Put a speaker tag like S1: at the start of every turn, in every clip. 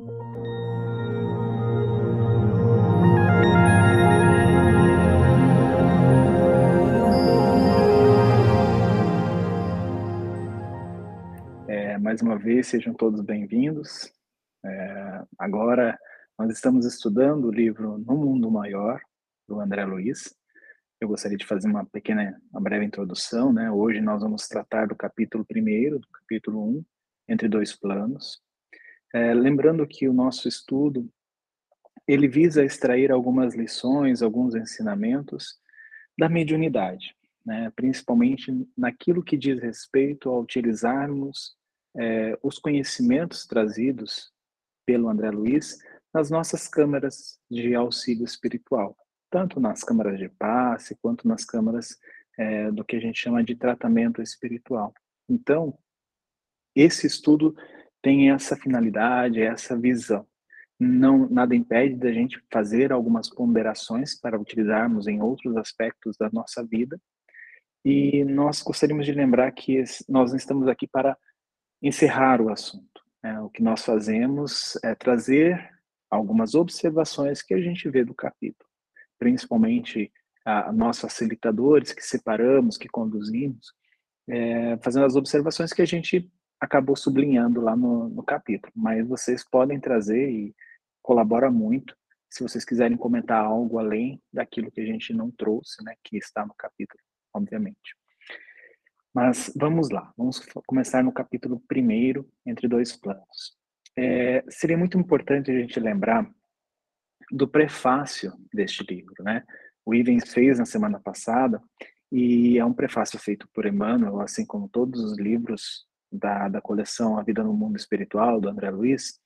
S1: É, mais uma vez, sejam todos bem-vindos. É, agora, nós estamos estudando o livro No Mundo Maior, do André Luiz. Eu gostaria de fazer uma pequena, uma breve introdução. Né? Hoje nós vamos tratar do capítulo 1, do capítulo 1, Entre Dois Planos. É, lembrando que o nosso estudo ele visa extrair algumas lições, alguns ensinamentos da mediunidade, né? principalmente naquilo que diz respeito a utilizarmos é, os conhecimentos trazidos pelo André Luiz nas nossas câmaras de auxílio espiritual, tanto nas câmaras de passe quanto nas câmaras é, do que a gente chama de tratamento espiritual. Então, esse estudo tem essa finalidade, essa visão não nada impede da gente fazer algumas ponderações para utilizarmos em outros aspectos da nossa vida. E nós gostaríamos de lembrar que nós estamos aqui para encerrar o assunto. Né? O que nós fazemos é trazer algumas observações que a gente vê do capítulo, principalmente a, nós facilitadores que separamos, que conduzimos, é, fazendo as observações que a gente acabou sublinhando lá no, no capítulo. Mas vocês podem trazer e colabora muito. Se vocês quiserem comentar algo além daquilo que a gente não trouxe, né, que está no capítulo, obviamente. Mas vamos lá, vamos começar no capítulo primeiro, entre dois planos. É, seria muito importante a gente lembrar do prefácio deste livro, né? O Ivens fez na semana passada e é um prefácio feito por Emmanuel, assim como todos os livros da, da coleção A Vida no Mundo Espiritual, do André Luiz,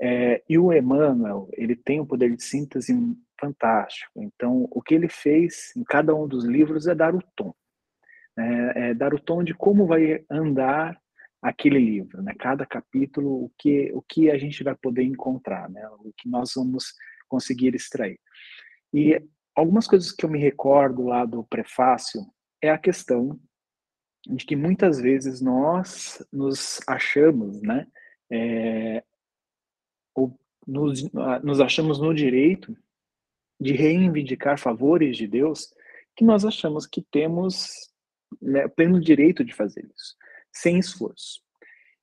S1: é, e o Emmanuel, ele tem um poder de síntese fantástico. Então, o que ele fez em cada um dos livros é dar o tom. Né? É dar o tom de como vai andar aquele livro, né? Cada capítulo, o que, o que a gente vai poder encontrar, né? O que nós vamos conseguir extrair. E algumas coisas que eu me recordo lá do prefácio é a questão de que muitas vezes nós nos achamos, né? É, ou nos, nos achamos no direito de reivindicar favores de Deus que nós achamos que temos né, pleno direito de fazer isso, sem esforço.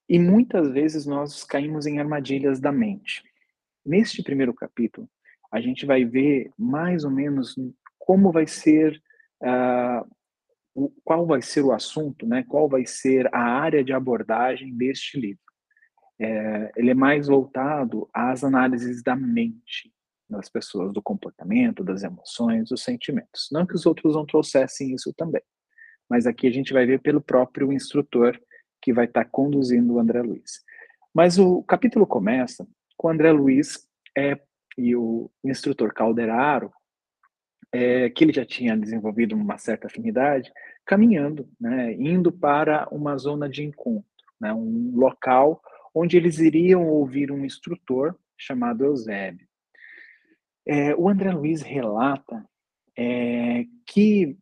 S1: E muitas vezes nós caímos em armadilhas da mente. Neste primeiro capítulo, a gente vai ver mais ou menos como vai ser, uh, o, qual vai ser o assunto, né? qual vai ser a área de abordagem deste livro é, ele é mais voltado às análises da mente das pessoas, do comportamento, das emoções, dos sentimentos. Não que os outros não trouxessem isso também, mas aqui a gente vai ver pelo próprio instrutor que vai estar conduzindo o André Luiz. Mas o capítulo começa com o André Luiz é, e o instrutor Calderaro, é, que ele já tinha desenvolvido uma certa afinidade, caminhando, né, indo para uma zona de encontro, né, um local onde eles iriam ouvir um instrutor chamado Eusébio. É, o André Luiz relata é, que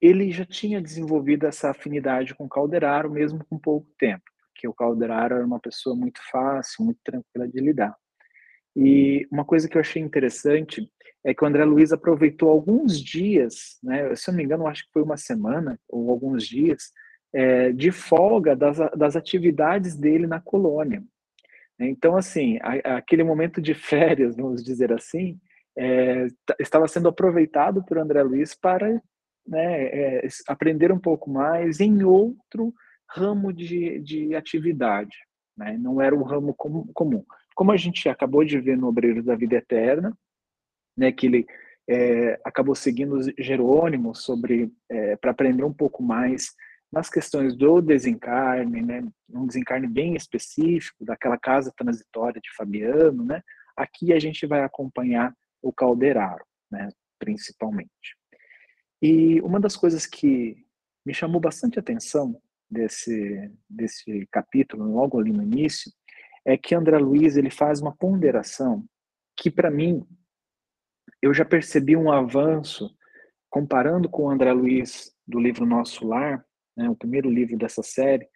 S1: ele já tinha desenvolvido essa afinidade com Calderaro, mesmo com pouco tempo, porque o Calderaro era uma pessoa muito fácil, muito tranquila de lidar. E uma coisa que eu achei interessante é que o André Luiz aproveitou alguns dias, né, se eu não me engano, acho que foi uma semana ou alguns dias, é, de folga das, das atividades dele na colônia. Então, assim, a, aquele momento de férias, vamos dizer assim, é, estava sendo aproveitado por André Luiz para né, é, aprender um pouco mais em outro ramo de, de atividade. Né? Não era um ramo com, comum. Como a gente acabou de ver no Obreiro da Vida Eterna, né, que ele é, acabou seguindo Jerônimo sobre é, para aprender um pouco mais nas questões do desencarne, né, um desencarne bem específico, daquela casa transitória de Fabiano, né, aqui a gente vai acompanhar o Calderaro, né, principalmente. E uma das coisas que me chamou bastante atenção desse, desse capítulo, logo ali no início, é que André Luiz ele faz uma ponderação que, para mim, eu já percebi um avanço, comparando com o André Luiz do livro Nosso Lar, né, o primeiro livro dessa série,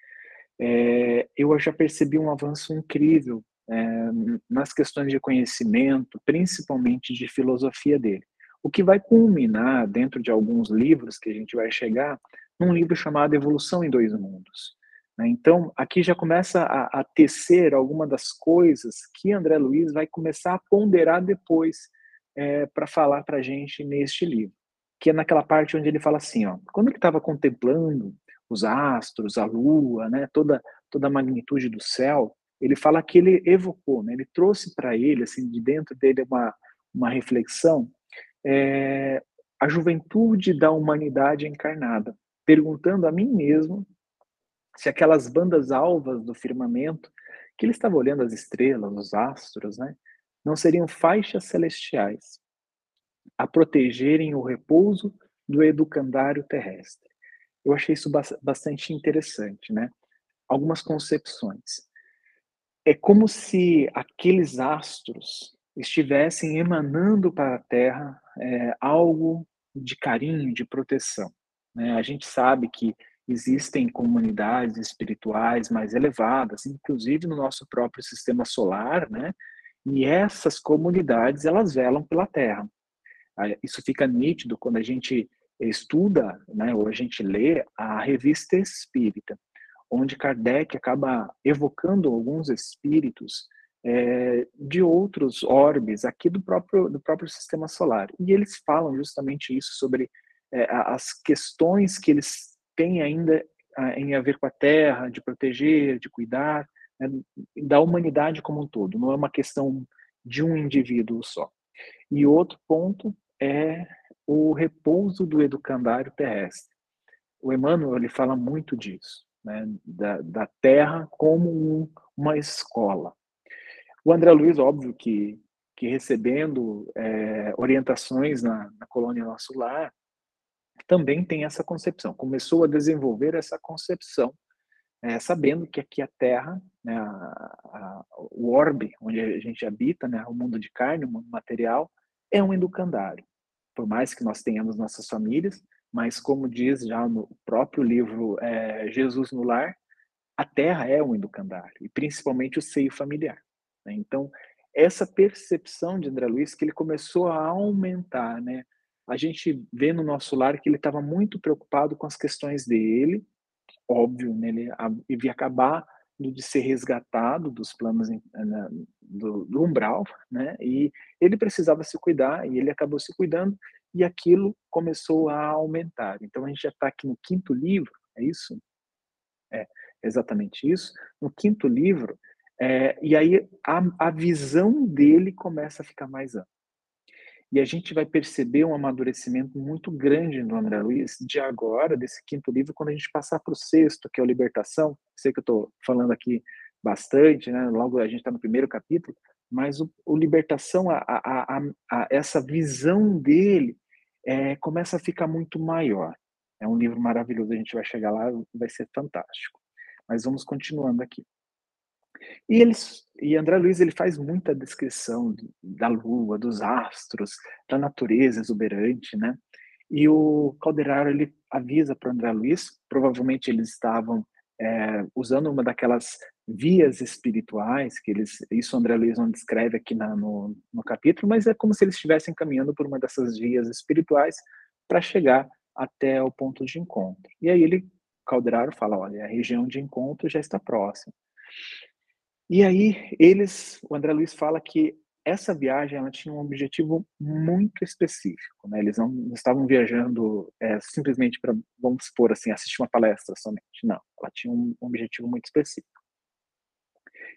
S1: é, eu já percebi um avanço incrível é, nas questões de conhecimento, principalmente de filosofia dele. O que vai culminar dentro de alguns livros que a gente vai chegar num livro chamado Evolução em Dois Mundos. Né? Então, aqui já começa a, a tecer alguma das coisas que André Luiz vai começar a ponderar depois é, para falar para a gente neste livro, que é naquela parte onde ele fala assim, ó, quando ele estava contemplando os astros, a lua, né, toda toda a magnitude do céu, ele fala que ele evocou, né, ele trouxe para ele, assim, de dentro dele uma uma reflexão, é, a juventude da humanidade encarnada, perguntando a mim mesmo se aquelas bandas alvas do firmamento, que ele estava olhando as estrelas, os astros, né, não seriam faixas celestiais a protegerem o repouso do educandário terrestre. Eu achei isso bastante interessante, né? Algumas concepções. É como se aqueles astros estivessem emanando para a Terra é, algo de carinho, de proteção. Né? A gente sabe que existem comunidades espirituais mais elevadas, inclusive no nosso próprio sistema solar, né? E essas comunidades, elas velam pela Terra. Isso fica nítido quando a gente estuda, né, ou a gente lê a revista Espírita, onde Kardec acaba evocando alguns espíritos é, de outros orbes aqui do próprio do próprio sistema solar. E eles falam justamente isso sobre é, as questões que eles têm ainda em a ver com a Terra, de proteger, de cuidar, né, da humanidade como um todo. Não é uma questão de um indivíduo só. E outro ponto é o repouso do educandário terrestre. O Emmanuel ele fala muito disso, né, da, da Terra como um, uma escola. O André Luiz, óbvio que, que recebendo é, orientações na, na colônia Nosso Lar, também tem essa concepção, começou a desenvolver essa concepção, é, sabendo que aqui a Terra, né, a, a, o orbe onde a gente habita, né, o mundo de carne, o mundo material, é um educandário por mais que nós tenhamos nossas famílias, mas como diz já no próprio livro é, Jesus no Lar, a terra é um educandário, e principalmente o seio familiar. Né? Então, essa percepção de André Luiz que ele começou a aumentar, né? A gente vê no nosso lar que ele estava muito preocupado com as questões dele, óbvio, né? ele ia acabar de ser resgatado dos planos do, do, umbral, né? E ele precisava se cuidar e ele acabou se cuidando e aquilo começou a aumentar. Então a gente já está aqui no quinto livro, é isso? É exatamente isso. No quinto livro, é, e aí a, a visão dele começa a ficar mais ampla. E a gente vai perceber um amadurecimento muito grande no André Luiz de agora, desse quinto livro, quando a gente passar para o sexto, que é o Libertação. Sei que eu estou falando aqui bastante, né? logo a gente está no primeiro capítulo, mas o, o Libertação, a, a, a, essa visão dele é, começa a ficar muito maior. É um livro maravilhoso, a gente vai chegar lá, vai ser fantástico. Mas vamos continuando aqui. E eles e André Luiz ele faz muita descrição da lua, dos astros, da natureza exuberante, né? E o Calderaro ele avisa para André Luiz, provavelmente eles estavam é, usando uma daquelas vias espirituais que eles, isso André Luiz não descreve aqui na, no, no capítulo, mas é como se eles estivessem caminhando por uma dessas vias espirituais para chegar até o ponto de encontro. E aí ele Calderaro fala, olha, a região de encontro já está próxima. E aí eles, o André Luiz fala que essa viagem ela tinha um objetivo muito específico, né? Eles não estavam viajando é, simplesmente para, vamos supor assim, assistir uma palestra somente. Não, ela tinha um objetivo muito específico.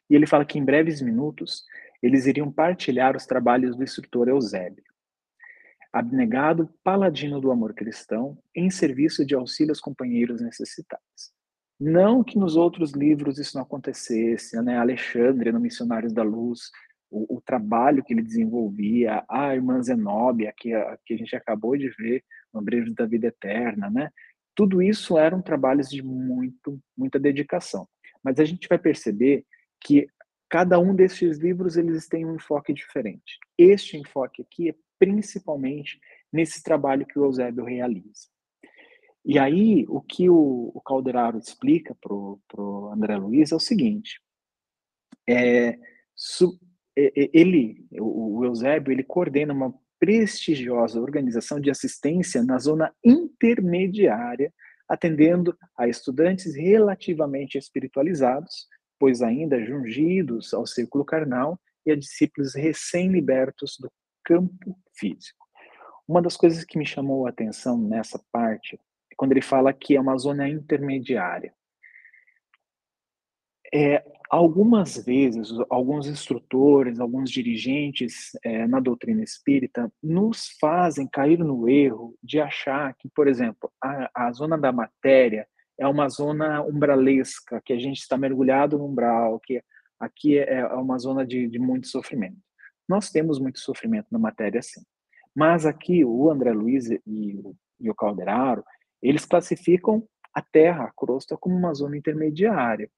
S1: E ele fala que em breves minutos eles iriam partilhar os trabalhos do instrutor Eusébio, abnegado paladino do amor cristão, em serviço de auxílio aos companheiros necessitados. Não que nos outros livros isso não acontecesse, né? Alexandre, no Missionários da Luz, o, o trabalho que ele desenvolvia, a irmã Zenóbia, que a, que a gente acabou de ver no Brilho da Vida Eterna, né? Tudo isso eram trabalhos de muito, muita dedicação. Mas a gente vai perceber que cada um desses livros eles têm um enfoque diferente. Este enfoque aqui é principalmente nesse trabalho que o Eusébio realiza. E aí, o que o, o Calderaro explica para o André Luiz é o seguinte: é, ele, o Eusébio, ele coordena uma prestigiosa organização de assistência na zona intermediária, atendendo a estudantes relativamente espiritualizados, pois ainda jungidos ao círculo carnal, e a discípulos recém-libertos do campo físico. Uma das coisas que me chamou a atenção nessa parte quando ele fala que é uma zona intermediária. É, algumas vezes, alguns instrutores, alguns dirigentes é, na doutrina espírita nos fazem cair no erro de achar que, por exemplo, a, a zona da matéria é uma zona umbralesca, que a gente está mergulhado no umbral, que aqui é, é uma zona de, de muito sofrimento. Nós temos muito sofrimento na matéria, sim. Mas aqui o André Luiz e o, e o Calderaro, eles classificam a Terra, a crosta, como uma zona intermediária.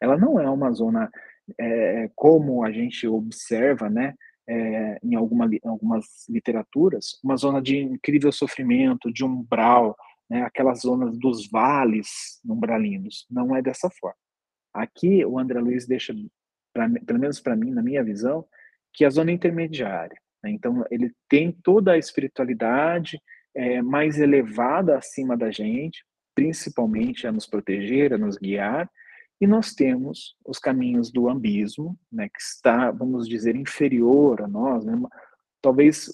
S1: Ela não é uma zona é, como a gente observa, né, é, em alguma, algumas literaturas, uma zona de incrível sofrimento, de umbral, né, aquelas zonas dos vales umbralinos. Não é dessa forma. Aqui o André Luiz deixa, pra, pelo menos para mim, na minha visão, que é a zona intermediária. Né? Então ele tem toda a espiritualidade é, mais elevada acima da gente, principalmente a nos proteger, a nos guiar, e nós temos os caminhos do ambismo, né, que está, vamos dizer, inferior a nós. Né? Talvez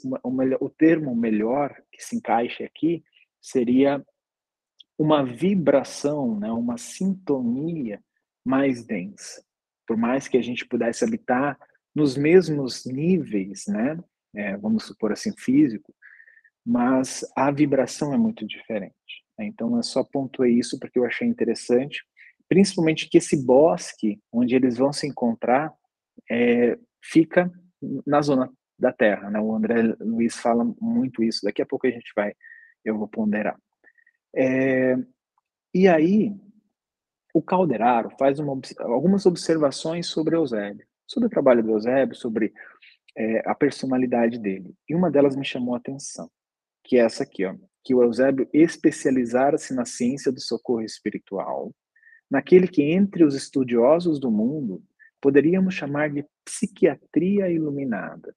S1: o, termo melhor que se encaixe aqui seria uma vibração, né, uma sintonia mais densa. Por mais que a gente pudesse habitar nos mesmos níveis, né, é, vamos supor assim, físico, mas a vibração é muito diferente. Né? Então, eu só pontuei isso porque eu achei interessante, principalmente que esse bosque onde eles vão se encontrar é, fica na zona da Terra. Né? O André Luiz fala muito isso. Daqui a pouco a gente vai, eu vou ponderar. É, e aí, o Calderaro faz uma, algumas observações sobre Eusébio, sobre o trabalho do Eusébio, sobre é, a personalidade dele. E uma delas me chamou a atenção, que é essa aqui, ó, que o Eusébio especializara-se na ciência do socorro espiritual, naquele que entre os estudiosos do mundo poderíamos chamar de psiquiatria iluminada,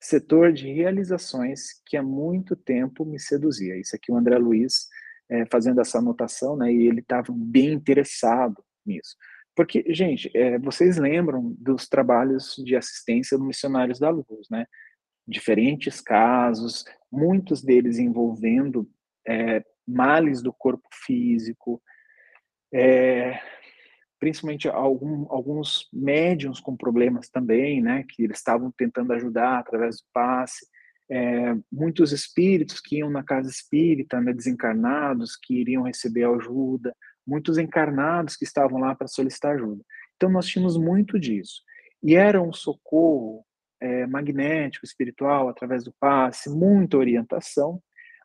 S1: setor de realizações que há muito tempo me seduzia. Isso aqui o André Luiz é, fazendo essa anotação, né? E ele estava bem interessado nisso. Porque, gente, é, vocês lembram dos trabalhos de assistência do Missionários da Luz, né? Diferentes casos, muitos deles envolvendo é, males do corpo físico, é, principalmente algum, alguns médiums com problemas também, né? Que eles estavam tentando ajudar através do passe é, muitos espíritos que iam na casa espírita, né, desencarnados, que iriam receber ajuda, muitos encarnados que estavam lá para solicitar ajuda. Então, nós tínhamos muito disso. E era um socorro é, magnético, espiritual, através do passe, muita orientação,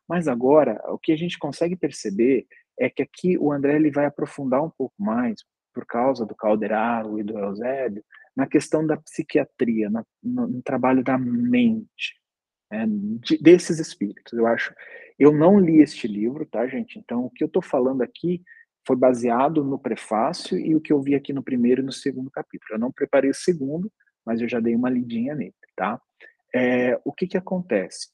S1: mas agora, o que a gente consegue perceber é que aqui o André ele vai aprofundar um pouco mais, por causa do Calderaro e do Eusébio, na questão da psiquiatria, na, no, no trabalho da mente, né, de, desses espíritos. Eu acho. Eu não li este livro, tá, gente? Então, o que eu estou falando aqui foi baseado no prefácio e o que eu vi aqui no primeiro e no segundo capítulo. Eu não preparei o segundo, mas eu já dei uma lidinha nele, tá? É, o que que acontece?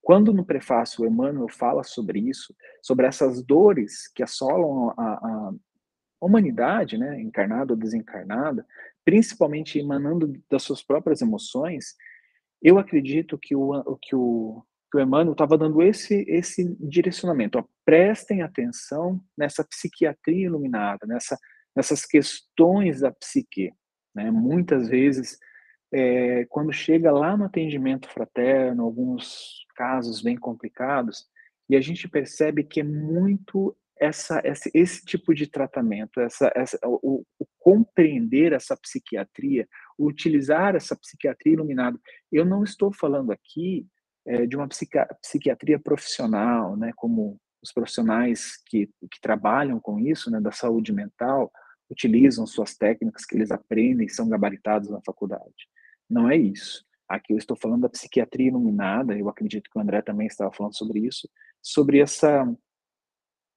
S1: Quando no prefácio o Emmanuel fala sobre isso, sobre essas dores que assolam a, a humanidade, né, encarnada ou desencarnada, principalmente emanando das suas próprias emoções, eu acredito que o, que o, que o Emmanuel estava dando esse, esse direcionamento. Ó, prestem atenção nessa psiquiatria iluminada, nessa, nessas questões da psique. Né? Muitas vezes, é, quando chega lá no atendimento fraterno, alguns casos bem complicados, e a gente percebe que é muito essa, esse, esse tipo de tratamento, essa, essa, o, o compreender essa psiquiatria, utilizar essa psiquiatria iluminada. Eu não estou falando aqui é, de uma psiquiatria profissional, né, como os profissionais que, que trabalham com isso, né, da saúde mental, utilizam suas técnicas que eles aprendem são gabaritados na faculdade. Não é isso. Aqui eu estou falando da psiquiatria iluminada, eu acredito que o André também estava falando sobre isso, sobre essa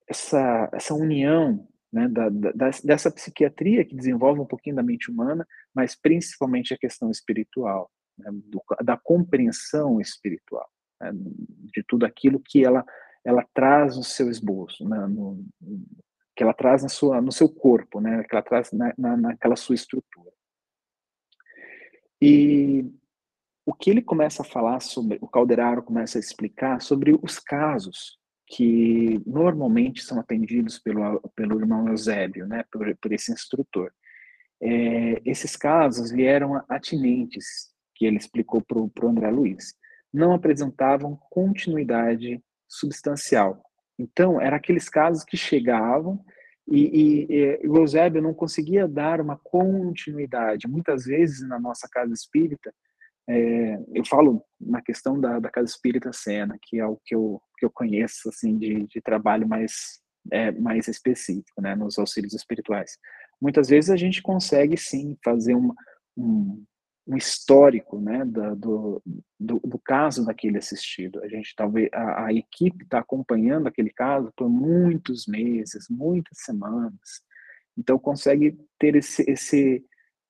S1: essa, essa união né, da, da, dessa psiquiatria que desenvolve um pouquinho da mente humana, mas principalmente a questão espiritual, né, do, da compreensão espiritual, né, de tudo aquilo que ela ela traz no seu esboço, né, no, que ela traz na sua, no seu corpo, né, que ela traz na, na, naquela sua estrutura. E o que ele começa a falar sobre, o Calderaro começa a explicar sobre os casos que normalmente são atendidos pelo, pelo irmão Eusébio, né, por, por esse instrutor. É, esses casos vieram atinentes, que ele explicou para o André Luiz, não apresentavam continuidade substancial. Então, eram aqueles casos que chegavam e, e, e o Eusébio não conseguia dar uma continuidade. Muitas vezes, na nossa casa espírita, é, eu falo na questão da, da Casa Espírita Sena, que é o que eu, que eu conheço assim de, de trabalho mais, é, mais específico, né, nos auxílios espirituais. Muitas vezes a gente consegue sim fazer um, um, um histórico né, da, do, do, do, caso daquele assistido. A gente talvez a, a equipe está acompanhando aquele caso por muitos meses, muitas semanas, então consegue ter esse, esse,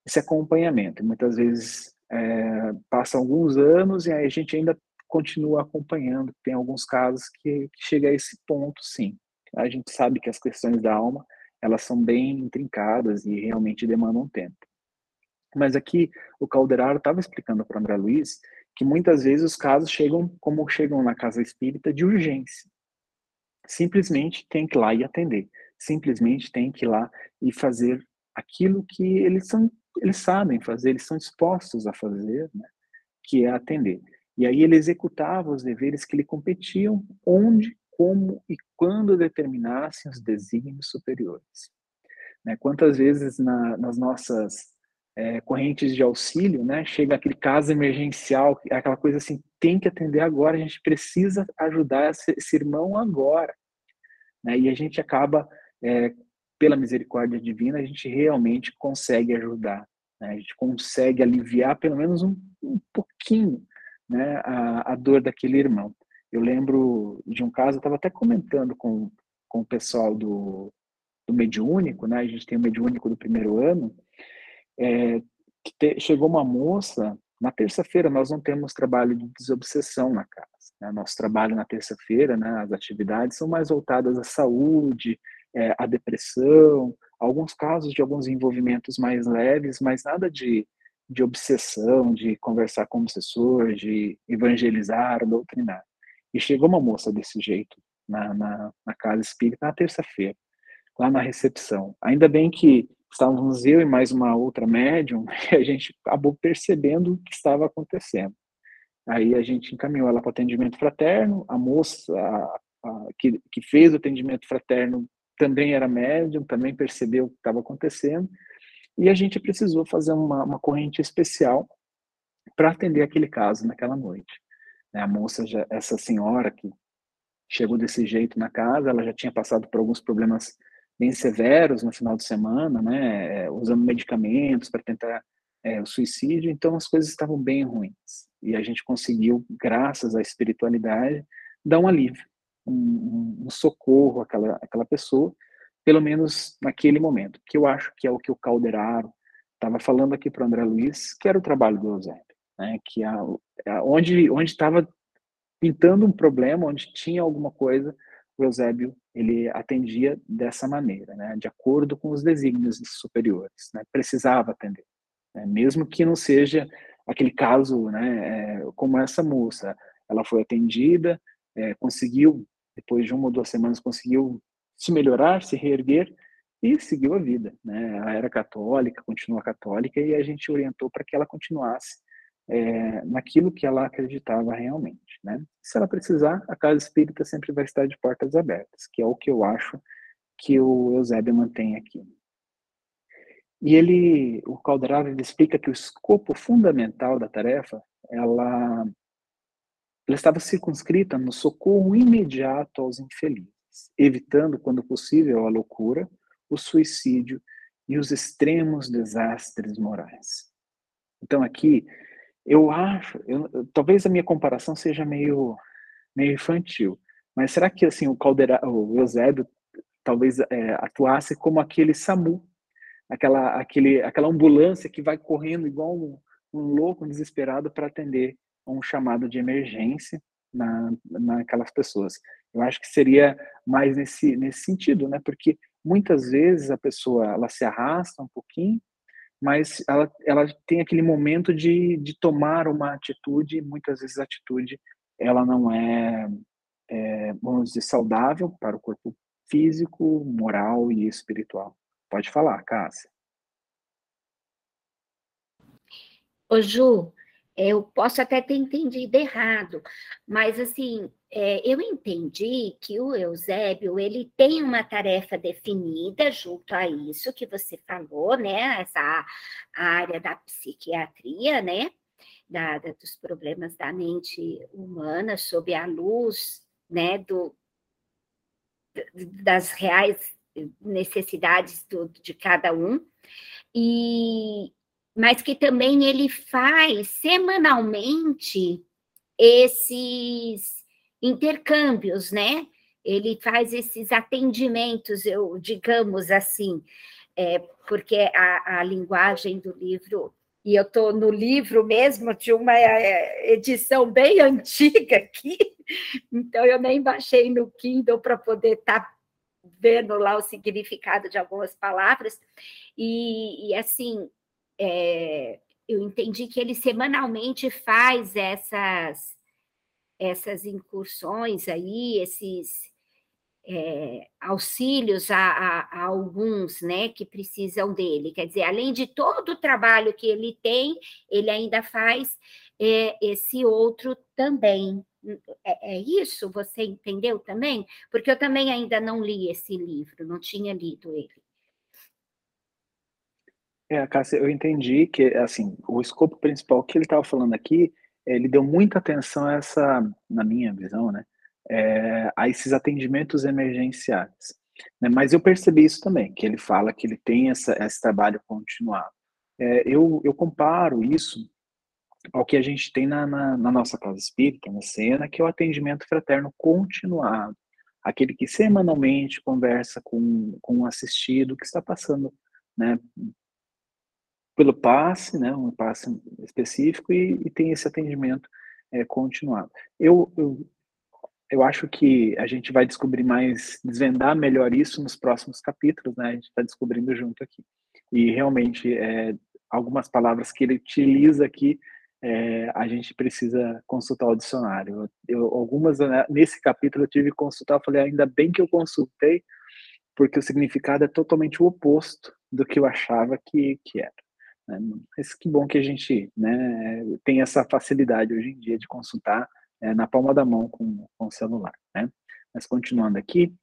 S1: esse acompanhamento. Muitas vezes é, passam alguns anos e aí a gente ainda continua acompanhando. Tem alguns casos que, que chega a esse ponto, sim. A gente sabe que as questões da alma elas são bem intrincadas e realmente demandam tempo. Mas aqui o Calderaro estava explicando para André Luiz que muitas vezes os casos chegam como chegam na casa espírita de urgência. Simplesmente tem que ir lá e atender. Simplesmente tem que ir lá e fazer aquilo que eles são eles sabem fazer, eles são dispostos a fazer, né? que é atender. E aí ele executava os deveres que lhe competiam, onde, como e quando determinassem os desígnios superiores. Né? Quantas vezes na, nas nossas é, correntes de auxílio, né, chega aquele caso emergencial, aquela coisa assim, tem que atender agora, a gente precisa ajudar esse, esse irmão agora. Né? E a gente acaba é, pela misericórdia divina, a gente realmente consegue ajudar, né? a gente consegue aliviar pelo menos um, um pouquinho né, a, a, dor daquele irmão. Eu lembro de um caso, eu estava até comentando com, com o pessoal do, do mediúnico, né? a gente tem o mediúnico do primeiro ano, é, te, chegou uma moça, na terça-feira nós não temos trabalho de desobsessão na casa. Né? Nosso trabalho na terça-feira, né, as atividades são mais voltadas à saúde, é, a depressão, alguns casos de alguns envolvimentos mais leves, mas nada de, de obsessão, de conversar com o obsessor, de evangelizar, doutrinar. E chegou uma moça desse jeito na, na, na casa espírita na terça-feira, lá na recepção. Ainda bem que estávamos eu e mais uma outra médium, e a gente acabou percebendo o que estava acontecendo. Aí a gente encaminhou ela para atendimento fraterno, a moça a, a, que, que fez o atendimento fraterno também era médium, também percebeu o que estava acontecendo, e a gente precisou fazer uma, uma corrente especial para atender aquele caso naquela noite. A moça, já, essa senhora que chegou desse jeito na casa, ela já tinha passado por alguns problemas bem severos no final de semana, né, usando medicamentos para tentar é, o suicídio, então as coisas estavam bem ruins. E a gente conseguiu, graças à espiritualidade, dar um alívio um, um socorro àquela, àquela pessoa, pelo menos naquele momento, que eu acho que é o que o Calderaro estava falando aqui para o André Luiz, que era o trabalho do Eusébio, né? que a, a, onde estava pintando um problema, onde tinha alguma coisa, Eusébio ele atendia dessa maneira, né? de acordo com os desígnios superiores, né? precisava atender, né? mesmo que não seja aquele caso, né, é, como essa moça, ela foi atendida, é, conseguiu depois de uma ou duas semanas conseguiu se melhorar, se reerguer e seguiu a vida. Né? Ela era católica, continua católica e a gente orientou para que ela continuasse é, naquilo que ela acreditava realmente. Né? Se ela precisar, a casa espírita sempre vai estar de portas abertas, que é o que eu acho que o Eusébio mantém aqui. E ele, o Calderaro, explica que o escopo fundamental da tarefa, ela ela estava circunscrita no socorro imediato aos infelizes, evitando, quando possível, a loucura, o suicídio e os extremos desastres morais. Então, aqui, eu acho, eu, talvez a minha comparação seja meio, meio infantil, mas será que assim o Caldera, o Eusébio talvez é, atuasse como aquele SAMU, aquela, aquele, aquela ambulância que vai correndo igual um, um louco, um desesperado para atender um chamado de emergência na, naquelas pessoas. Eu acho que seria mais nesse, nesse sentido, né? Porque muitas vezes a pessoa ela se arrasta um pouquinho, mas ela, ela tem aquele momento de, de tomar uma atitude, e muitas vezes a atitude ela não é, é, vamos dizer, saudável para o corpo físico, moral e espiritual. Pode falar, Cássia.
S2: Ô Ju, eu posso até ter entendido errado, mas assim, é, eu entendi que o Eusébio ele tem uma tarefa definida junto a isso que você falou, né? Essa área da psiquiatria, né? Da, da, dos problemas da mente humana sob a luz, né? Do, das reais necessidades do, de cada um. E, mas que também ele faz semanalmente esses intercâmbios, né? Ele faz esses atendimentos, eu digamos assim, é, porque a, a linguagem do livro e eu estou no livro mesmo de uma é, edição bem antiga aqui, então eu nem baixei no Kindle para poder estar tá vendo lá o significado de algumas palavras, e, e assim, é, eu entendi que ele semanalmente faz essas, essas incursões aí, esses é, auxílios a, a, a, alguns né, que precisam dele. Quer dizer, além de todo o trabalho que ele tem, ele ainda faz é, esse outro também. É, é, isso? Você entendeu também? Porque eu também ainda não li esse livro, não tinha lido ele.
S1: É, Cássia, eu entendi que, assim, o escopo principal que ele estava falando aqui, ele deu muita atenção a essa, na minha visão, né, é, a esses atendimentos emergenciais. Né, mas eu percebi isso também, que ele fala que ele tem essa, esse trabalho continuado. É, eu, eu comparo isso ao que a gente tem na, na, na nossa casa espírita, na cena, que é o atendimento fraterno continuado. Aquele que semanalmente conversa com, com o assistido que está passando né, pelo passe, né, um passe específico, e, e tem esse atendimento é, continuado. Eu, eu, eu acho que a gente vai descobrir mais, desvendar melhor isso nos próximos capítulos, né, a gente está descobrindo junto aqui. E realmente, é, algumas palavras que ele utiliza aqui, é, a gente precisa consultar o dicionário. Eu, algumas, né, nesse capítulo eu tive que consultar, eu falei, ainda bem que eu consultei, porque o significado é totalmente o oposto do que eu achava que, que era. Né? Mas que bom que a gente né, tem essa facilidade hoje em dia de consultar é, na palma da mão com, com o celular. Né? Mas continuando aqui,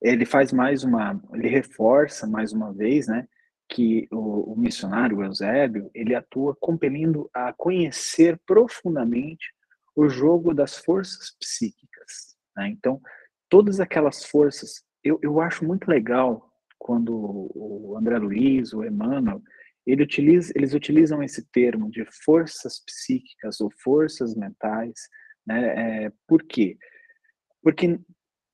S1: ele faz mais uma, ele reforça mais uma vez, né, que o, o missionário o Eusébio, ele atua compelindo a conhecer profundamente o jogo das forças psíquicas. Né? Então, todas aquelas forças, eu, eu acho muito legal quando o André Luiz, o Emmanuel, ele utiliza, eles utilizam esse termo de forças psíquicas ou forças mentais, né? É, por quê? Porque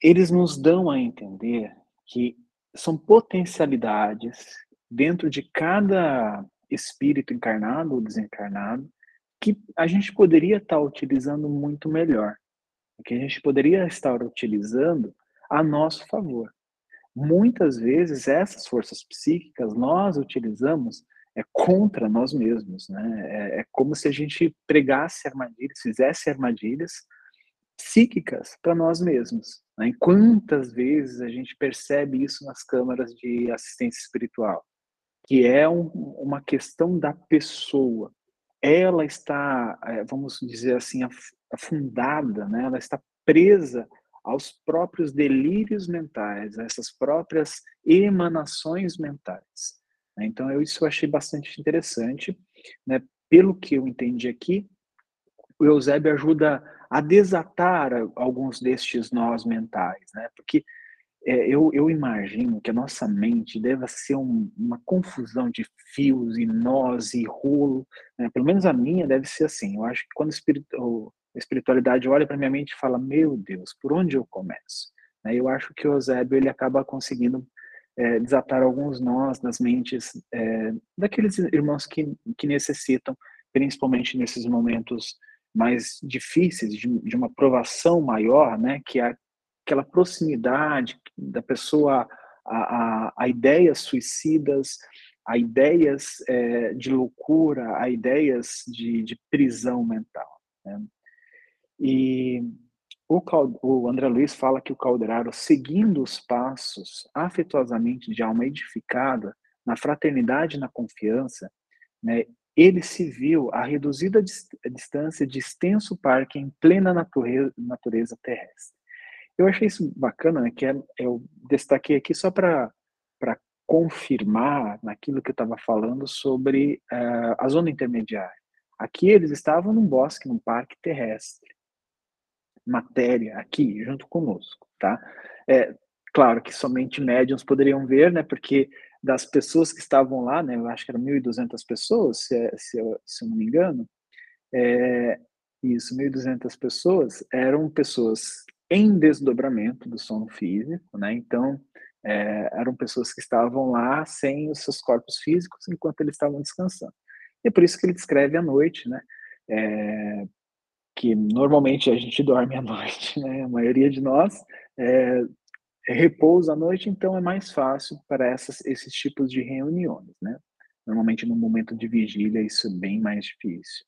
S1: eles nos dão a entender que são potencialidades dentro de cada espírito encarnado ou desencarnado que a gente poderia estar utilizando muito melhor, que a gente poderia estar utilizando a nosso favor. Muitas vezes essas forças psíquicas nós utilizamos é contra nós mesmos, né? É, é como se a gente pregasse armadilhas, fizesse armadilhas psíquicas para nós mesmos. Né? E quantas vezes a gente percebe isso nas câmaras de assistência espiritual? Que é um, uma questão da pessoa. Ela está, é, vamos dizer assim, afundada, né? ela está presa aos próprios delírios mentais, a essas próprias emanações mentais. Né? Então, eu, isso eu achei bastante interessante. Né? Pelo que eu entendi aqui, o Eusébio ajuda a desatar alguns destes nós mentais, né? porque é, eu, eu, imagino que a nossa mente deve ser um, uma confusão de fios e nós e rolo. Né? Pelo menos a minha deve ser assim. Eu acho que quando a espiritualidade olha para minha mente e fala: Meu Deus, por onde eu começo? Né? Eu acho que o Eusébio ele acaba conseguindo é, desatar alguns nós nas mentes é, daqueles irmãos que, que necessitam, principalmente nesses momentos mais difíceis, de, de uma provação maior, né, que é aquela proximidade da pessoa a, a, a ideias suicidas, a ideias é, de loucura, a ideias de, de prisão mental. Né? E o, o André Luiz fala que o Calderaro, seguindo os passos afetuosamente de alma edificada, na fraternidade e na confiança, né, ele se viu a reduzida distância de extenso parque em plena natureza, natureza terrestre. Eu achei isso bacana, né, que é, eu destaquei aqui só para confirmar naquilo que eu estava falando sobre uh, a zona intermediária. Aqui eles estavam num bosque, num parque terrestre matéria aqui junto conosco, tá? É, claro que somente médiums poderiam ver, né? Porque das pessoas que estavam lá, né? Eu acho que eram 1.200 pessoas, se, é, se, eu, se eu não me engano. É, isso, 1.200 pessoas eram pessoas em desdobramento do sono físico, né? Então, é, eram pessoas que estavam lá sem os seus corpos físicos enquanto eles estavam descansando. E é por isso que ele descreve à noite, né? É, que normalmente a gente dorme à noite, né? A maioria de nós é, repousa à noite, então é mais fácil para essas, esses tipos de reuniões, né? Normalmente no momento de vigília isso é bem mais difícil.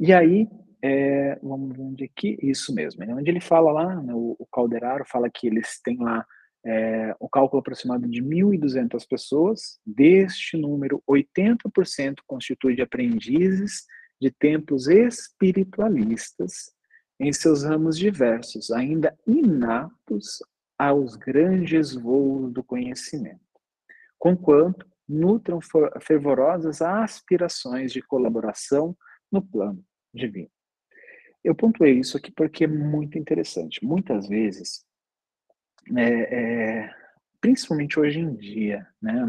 S1: E aí, é, vamos ver onde aqui, isso mesmo, é onde ele fala lá, né, o, o Calderaro fala que eles têm lá é, o cálculo aproximado de 1.200 pessoas, deste número, 80% constitui de aprendizes de templos espiritualistas em seus ramos diversos, ainda inatos aos grandes voos do conhecimento, conquanto nutram fervorosas aspirações de colaboração no plano divino. Eu pontuei isso aqui porque é muito interessante. Muitas vezes, é, é, principalmente hoje em dia, né,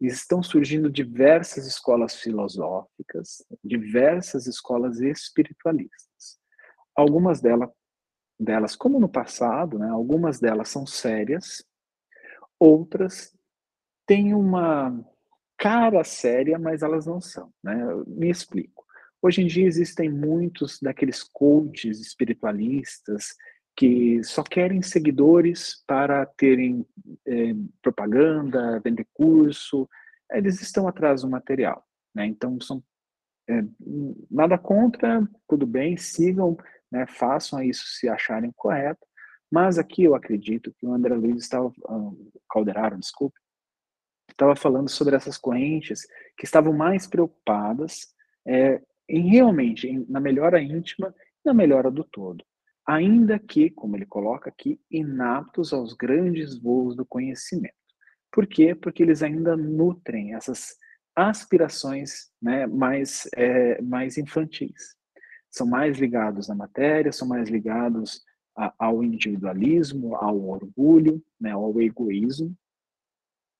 S1: estão surgindo diversas escolas filosóficas, diversas escolas espiritualistas. Algumas delas, delas como no passado, né, algumas delas são sérias, outras têm uma cara séria, mas elas não são. Né? Me explico. Hoje em dia existem muitos daqueles coaches espiritualistas que só querem seguidores para terem é, propaganda, vender curso, eles estão atrás do material. Né? Então, são, é, nada contra, tudo bem, sigam, né, façam isso se acharem correto, mas aqui eu acredito que o André Luiz estava, uh, Calderaro, desculpe, estava falando sobre essas correntes que estavam mais preocupadas é, em realmente em, na melhora íntima na melhora do todo ainda que, como ele coloca aqui, inaptos aos grandes voos do conhecimento. Por quê? Porque eles ainda nutrem essas aspirações né, mais, é, mais infantis. São mais ligados à matéria, são mais ligados a, ao individualismo, ao orgulho, né, ao egoísmo.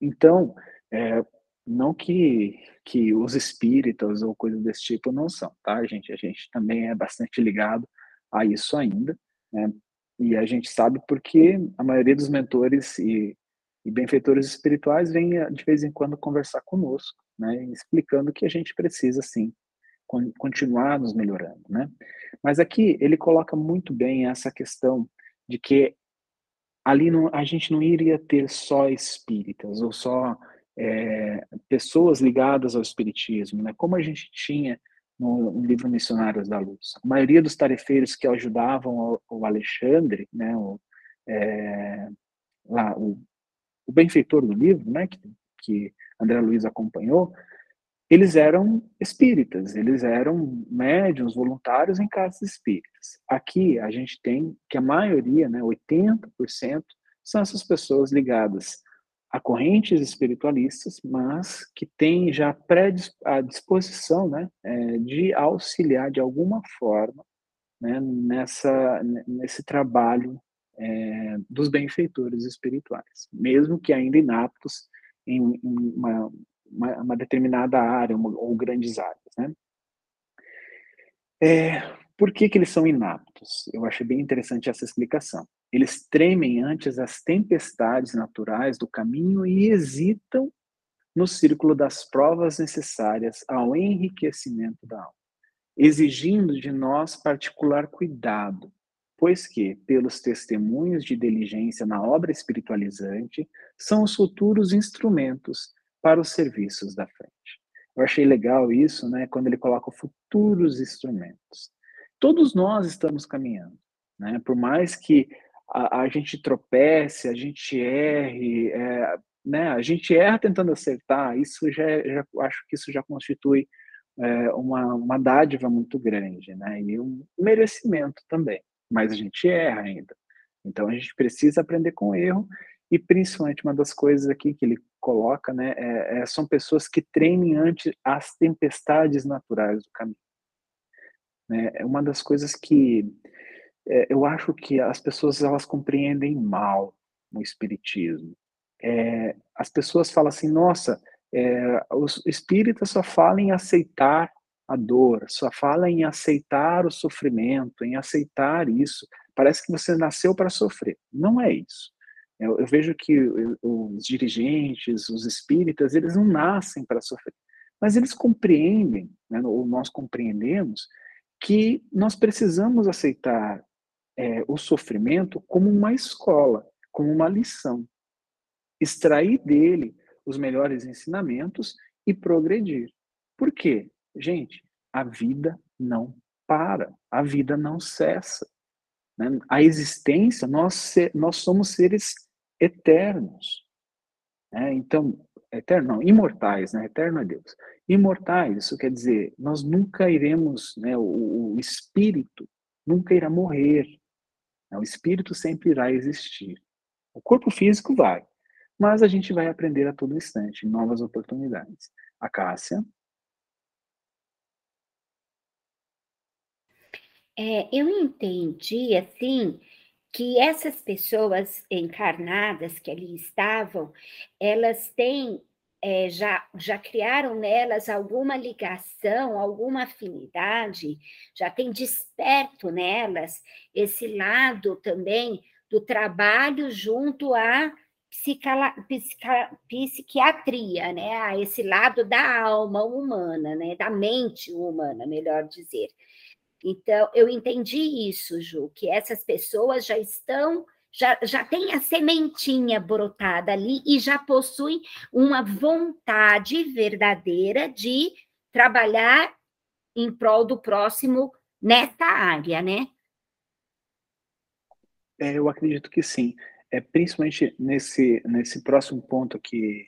S1: Então, é, não que, que os espíritas ou coisas desse tipo não são, tá, gente? A gente também é bastante ligado a isso ainda. Né? E a gente sabe porque a maioria dos mentores e, e benfeitores espirituais vem eh, de vez em quando conversar conosco, né? explicando que a gente precisa, sim, continuar nos melhorando. Né? Mas aqui ele coloca muito bem essa questão de que ali não, a gente não iria ter só espíritas ou só é, pessoas ligadas ao espiritismo, né? Como a gente tinha no, livro Missionários da Luz. A maioria dos tarefeiros que ajudavam o, Alexandre, né, o, é, lá, o, o, benfeitor do livro, né, que, que André Luiz acompanhou, eles eram espíritas, eles eram médiums voluntários em casas espíritas. Aqui a gente tem que a maioria, né, 80%, são essas pessoas ligadas a correntes espiritualistas, mas que têm já a disposição né, é, de auxiliar de alguma forma né, nessa, nesse trabalho é, dos benfeitores espirituais, mesmo que ainda inaptos em, em uma, uma, uma, determinada área uma, ou grandes áreas. Né? É, por que, que eles são inaptos? Eu achei bem interessante essa explicação. Eles tremem antes das tempestades naturais do caminho e hesitam no círculo das provas necessárias ao enriquecimento da alma, exigindo de nós particular cuidado, pois que, pelos testemunhos de diligência na obra espiritualizante, são os futuros instrumentos para os serviços da frente. Eu achei legal isso, né, quando ele coloca futuros instrumentos. Todos nós estamos caminhando, né, por mais que a, a gente tropece, a gente erre, é, né, a gente erra tentando acertar, isso já, já acho que isso já constitui é, uma, uma dádiva muito grande, né, e um merecimento também, mas a gente erra ainda. Então a gente precisa aprender com o erro e principalmente uma das coisas aqui que ele coloca, né, é, é, são pessoas que tremem ante as tempestades naturais do caminho. Né? É uma das coisas que é, eu acho que as pessoas elas compreendem mal o espiritismo é, as pessoas falam assim, nossa, é, os espíritas só falam em aceitar a dor, só falam em aceitar o sofrimento, em aceitar isso. Parece que você nasceu para sofrer. Não é isso. Eu, eu vejo que os dirigentes, os espíritas, eles não nascem para sofrer, mas eles compreendem, né, ou nós compreendemos, que nós precisamos aceitar é, o sofrimento como uma escola, como uma lição extrair dele os melhores ensinamentos e progredir. Por quê? Gente, a vida não para, a vida não cessa. Né? A existência, nós, nós somos seres eternos. Né? Então, eterno não, imortais, né? Eterno é Deus. Imortais, isso quer dizer, nós nunca iremos, né? O, o espírito nunca irá morrer. Né? O espírito sempre irá existir. O corpo físico vai, mas a gente vai aprender a todo instante, novas oportunidades. A Cássia.
S2: É, eu entendi, assim, que essas pessoas encarnadas que ali estavam, elas têm, é, já, já criaram nelas alguma ligação, alguma afinidade, já tem desperto nelas esse lado também do trabalho junto a psicala, psica, psiquiatria, né? A esse lado da alma humana, né? Da mente humana, melhor dizer. Então, eu entendi isso, Ju, que essas pessoas já estão, já, já têm a sementinha brotada ali e já possuem uma vontade verdadeira de trabalhar em prol do próximo nessa área, né?
S1: É, eu acredito que sim é principalmente nesse nesse próximo ponto aqui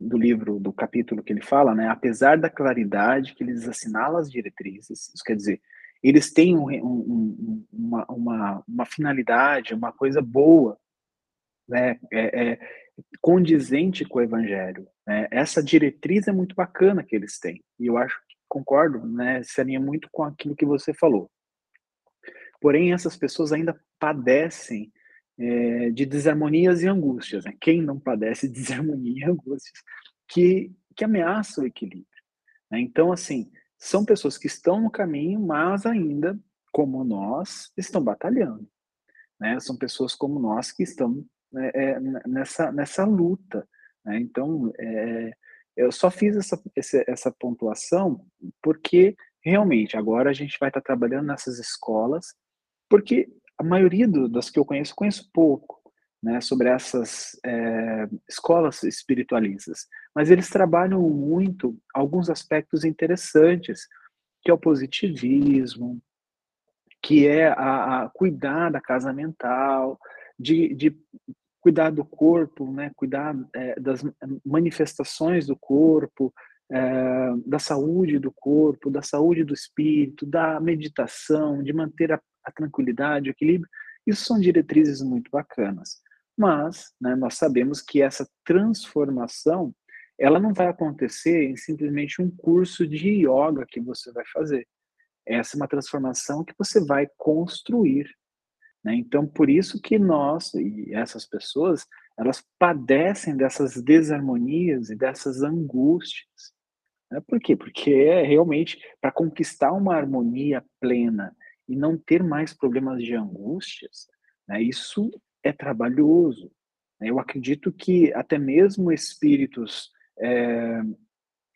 S1: do livro, do capítulo que ele fala, né? Apesar da claridade que eles assinalam as diretrizes, isso quer dizer, eles têm um, um, uma, uma, uma, finalidade, uma coisa boa, né? É, é, condizente com o evangelho. Né? Essa diretriz é muito bacana que eles têm, e eu acho que concordo, né? Se alinha muito com aquilo que você falou. Porém, essas pessoas ainda padecem é, de desarmonias e angústias. Né? Quem não padece de desarmonia e angústias que, que ameaçam o equilíbrio. Né? Então, assim, são pessoas que estão no caminho, mas ainda, como nós, estão batalhando. Né? São pessoas como nós que estão né, é, nessa, nessa luta. Né? Então, é, eu só fiz essa, essa, pontuação porque realmente agora a gente vai estar trabalhando nessas escolas, porque a maioria do, das que eu conheço, conheço pouco, né, sobre essas é, escolas espiritualistas, mas eles trabalham muito alguns aspectos interessantes, que é o positivismo, que é a, a cuidar da casa mental, de, de cuidar do corpo, né, cuidar é, das manifestações do corpo, é, da saúde do corpo, da saúde do espírito, da meditação, de manter a a tranquilidade, o equilíbrio, isso são diretrizes muito bacanas. Mas né, nós sabemos que essa transformação ela não vai acontecer em simplesmente um curso de yoga que você vai fazer. Essa é uma transformação que você vai construir. Né? Então, por isso que nós e essas pessoas, elas padecem dessas desarmonias e dessas angústias. Né? Por quê? Porque é realmente para conquistar uma harmonia plena e não ter mais problemas de angústias, Né? Isso é trabalhoso. Eu acredito que até mesmo espíritos é,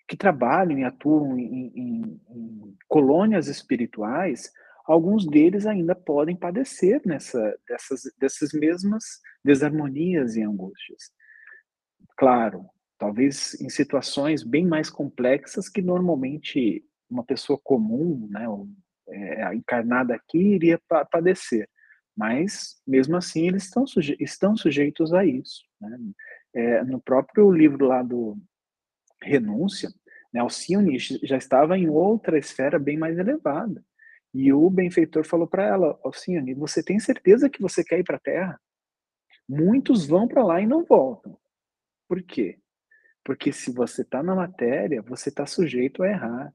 S1: que trabalham e atuam em, em, em, colônias espirituais, alguns deles ainda podem padecer nessa, dessas, dessas mesmas desarmonias e angústias. Claro, talvez em situações bem mais complexas que normalmente uma pessoa comum, né, é, encarnada aqui, iria padecer. Mas, mesmo assim, eles estão, suje estão sujeitos a isso. Né? É, no próprio livro lá do Renúncia, né, Alcione já estava em outra esfera bem mais elevada. E o benfeitor falou para ela, Alcione, você tem certeza que você quer ir para a Terra? Muitos vão para lá e não voltam. Por quê? Porque se você está na matéria, você está sujeito a errar.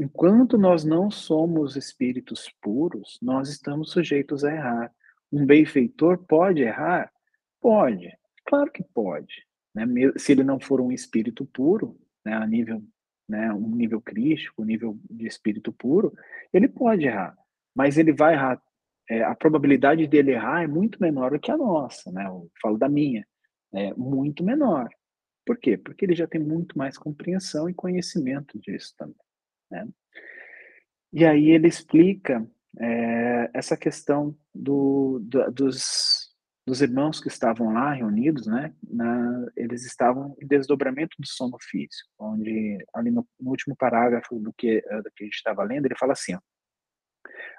S1: Enquanto nós não somos espíritos puros, nós estamos sujeitos a errar. Um benfeitor pode errar? Pode, claro que pode. Né? Se ele não for um espírito puro, né, a nível, né, um nível crístico, um nível de espírito puro, ele pode errar. Mas ele vai errar. É, a probabilidade dele errar é muito menor do que a nossa, né? Eu falo da minha, é muito menor. Por quê? Porque ele já tem muito mais compreensão e conhecimento disso também. Né? E aí ele explica é, essa questão do, do, dos, dos irmãos que estavam lá reunidos, né? Na, eles estavam em desdobramento do sono físico, onde ali no, no último parágrafo do que, eh, do que a gente estava lendo, ele fala assim: ó,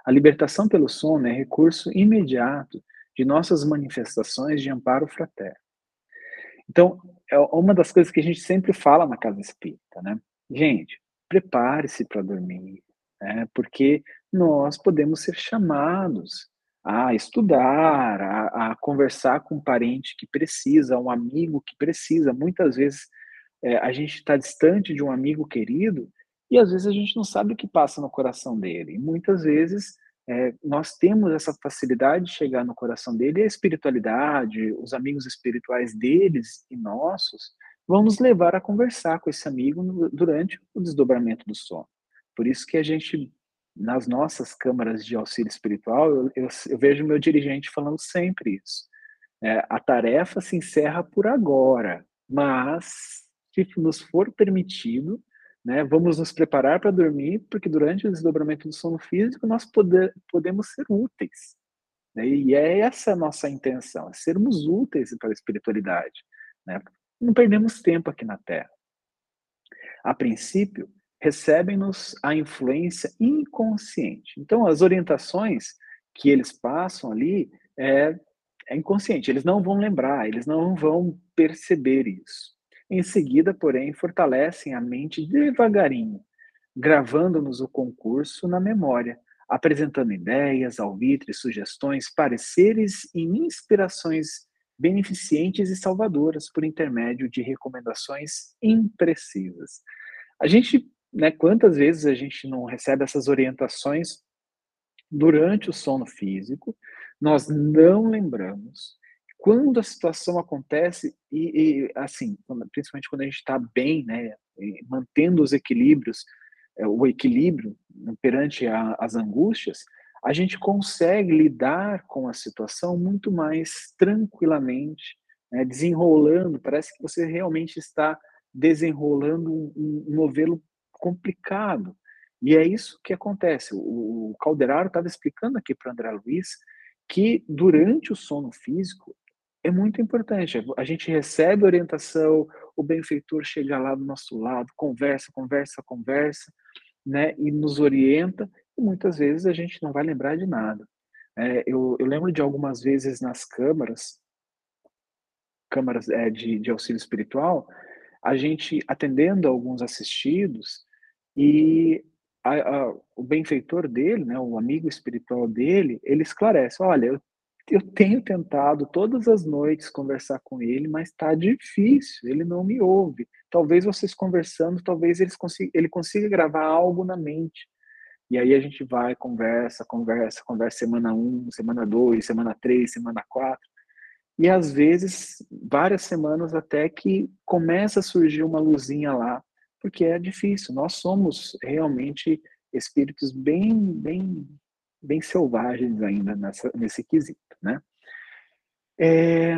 S1: a libertação pelo sono é recurso imediato de nossas manifestações de amparo fraterno. Então, é uma das coisas que a gente sempre fala na casa espírita, né? Gente, prepare-se para dormir, né? porque nós podemos ser chamados a estudar, a, a, conversar com um parente que precisa, um amigo que precisa. Muitas vezes é, a gente está distante de um amigo querido e às vezes a gente não sabe o que passa no coração dele. E muitas vezes é, nós temos essa facilidade de chegar no coração dele e a espiritualidade, os amigos espirituais deles e nossos, vamos levar a conversar com esse amigo durante o desdobramento do sono. Por isso que a gente, nas nossas câmaras de auxílio espiritual, eu, eu, eu vejo meu dirigente falando sempre isso. É, a tarefa se encerra por agora, mas se nos for permitido, né, vamos nos preparar para dormir, porque durante o desdobramento do sono físico nós poder, podemos ser úteis. Né, e é essa a nossa intenção, é sermos úteis para a espiritualidade. Né, não perdemos tempo aqui na Terra. A princípio, recebem-nos a influência inconsciente. Então, as orientações que eles passam ali é, é inconsciente, eles não vão lembrar, eles não vão perceber isso. Em seguida, porém, fortalecem a mente devagarinho, gravando-nos o concurso na memória, apresentando ideias, alvitres, sugestões, pareceres e inspirações beneficentes e salvadoras por intermédio de recomendações imprecisas. A gente, né, quantas vezes a gente não recebe essas orientações durante o sono físico, nós não lembramos. Quando a situação acontece, e, e assim, principalmente quando a gente está bem, né, mantendo os equilíbrios, é, o equilíbrio perante a, as angústias, a gente consegue lidar com a situação muito mais tranquilamente, né, desenrolando. Parece que você realmente está desenrolando um, um novelo complicado. E é isso que acontece. O, o Calderaro estava explicando aqui para André Luiz que durante o sono físico é muito importante. A gente recebe orientação, o benfeitor chega lá do nosso lado, conversa, conversa, conversa, né, e nos orienta muitas vezes a gente não vai lembrar de nada. É, eu, eu, lembro de algumas vezes nas câmaras, câmaras é, de, de auxílio espiritual, a gente atendendo alguns assistidos e a, a, o benfeitor dele, né, o amigo espiritual dele, ele esclarece: olha, eu, eu tenho tentado todas as noites conversar com ele, mas está difícil, ele não me ouve. Talvez vocês conversando, talvez eles consiga, ele consiga gravar algo na mente. E aí a gente vai, conversa, conversa, conversa semana 1, um, semana 2, semana 3, semana 4. E às vezes, várias semanas até que começa a surgir uma luzinha lá, porque é difícil. Nós somos realmente espíritos bem, bem bem selvagens ainda nessa, nesse quesito, né? É,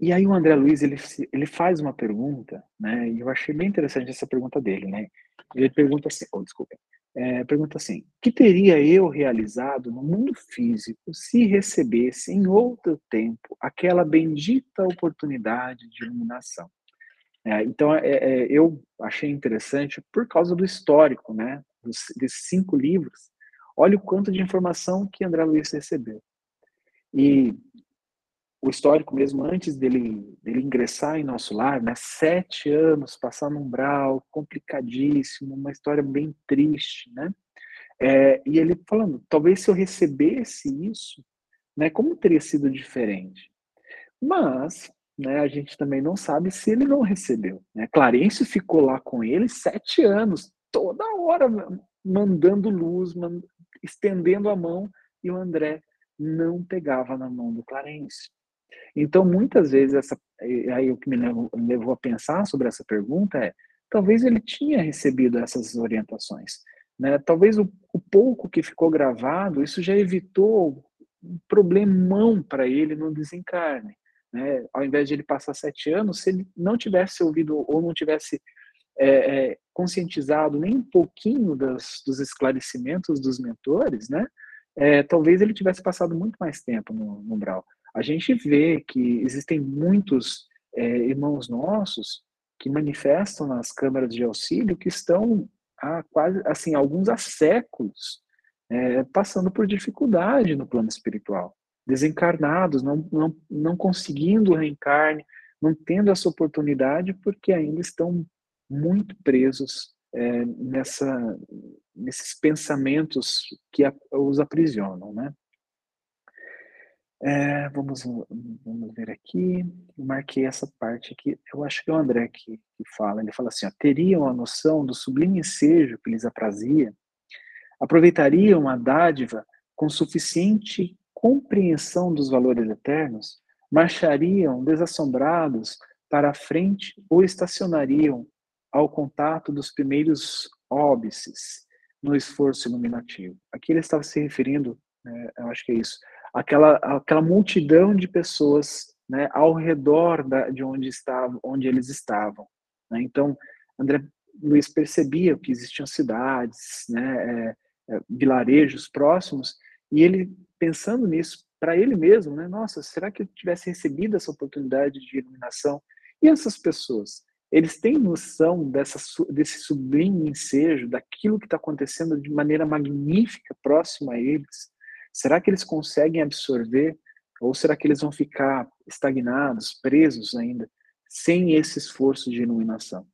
S1: e aí o André Luiz, ele, ele faz uma pergunta, né, e eu achei bem interessante essa pergunta dele, né, ele pergunta assim, oh, desculpa, é, pergunta assim, que teria eu realizado no mundo físico se recebesse em outro tempo aquela bendita oportunidade de iluminação? É, então, é, é, eu achei interessante por causa do histórico, né, dos, desses cinco livros, olha o quanto de informação que André Luiz recebeu. E o histórico mesmo, antes dele, dele ingressar em nosso lar, né, sete anos, passar no umbral, complicadíssimo, uma história bem triste, né? É, e ele falando, talvez se eu recebesse isso, né, como teria sido diferente? Mas, né, a gente também não sabe se ele não recebeu. Né? Clarencio ficou lá com ele sete anos, toda hora mandando luz, mand... estendendo a mão, e o André não pegava na mão do Clarencio. Então, muitas vezes, essa, aí o que me levou, me levou a pensar sobre essa pergunta é, talvez ele tinha recebido essas orientações. Né? Talvez o, o pouco que ficou gravado, isso já evitou um problemão para ele no desencarne. Né? Ao invés de ele passar sete anos, se ele não tivesse ouvido ou não tivesse é, é, conscientizado nem um pouquinho das, dos esclarecimentos dos mentores, né? É, talvez ele tivesse passado muito mais tempo no, no a gente vê que existem muitos é, irmãos nossos que manifestam nas câmaras de auxílio que estão há quase, assim, alguns há séculos é, passando por dificuldade no plano espiritual, desencarnados, não, não, não conseguindo reencarne, não tendo essa oportunidade porque ainda estão muito presos é, nessa, nesses pensamentos que a, os aprisionam, né? É, vamos, vamos ver aqui. Eu marquei essa parte aqui. Eu acho que é o André que, que fala. Ele fala assim: ó, teriam a noção do sublime ensejo que lhes aprazia, aproveitariam a dádiva com suficiente compreensão dos valores eternos, marchariam desassombrados para a frente ou estacionariam ao contato dos primeiros óbices no esforço iluminativo. Aqui ele estava se referindo, é, eu acho que é isso, aquela, aquela multidão de pessoas né, ao redor da, de onde, estavam, onde eles estavam. Né? Então, André Luiz percebia que existiam cidades, né, é, é, vilarejos próximos, e ele, pensando nisso, para ele mesmo, né, nossa, será que eu tivesse recebido essa oportunidade de iluminação? E essas pessoas, eles têm noção dessa, desse sublime ensejo, daquilo que está acontecendo de maneira magnífica próxima a eles? Será que eles conseguem absorver ou será que eles vão ficar estagnados, presos ainda, sem esse esforço de iluminação?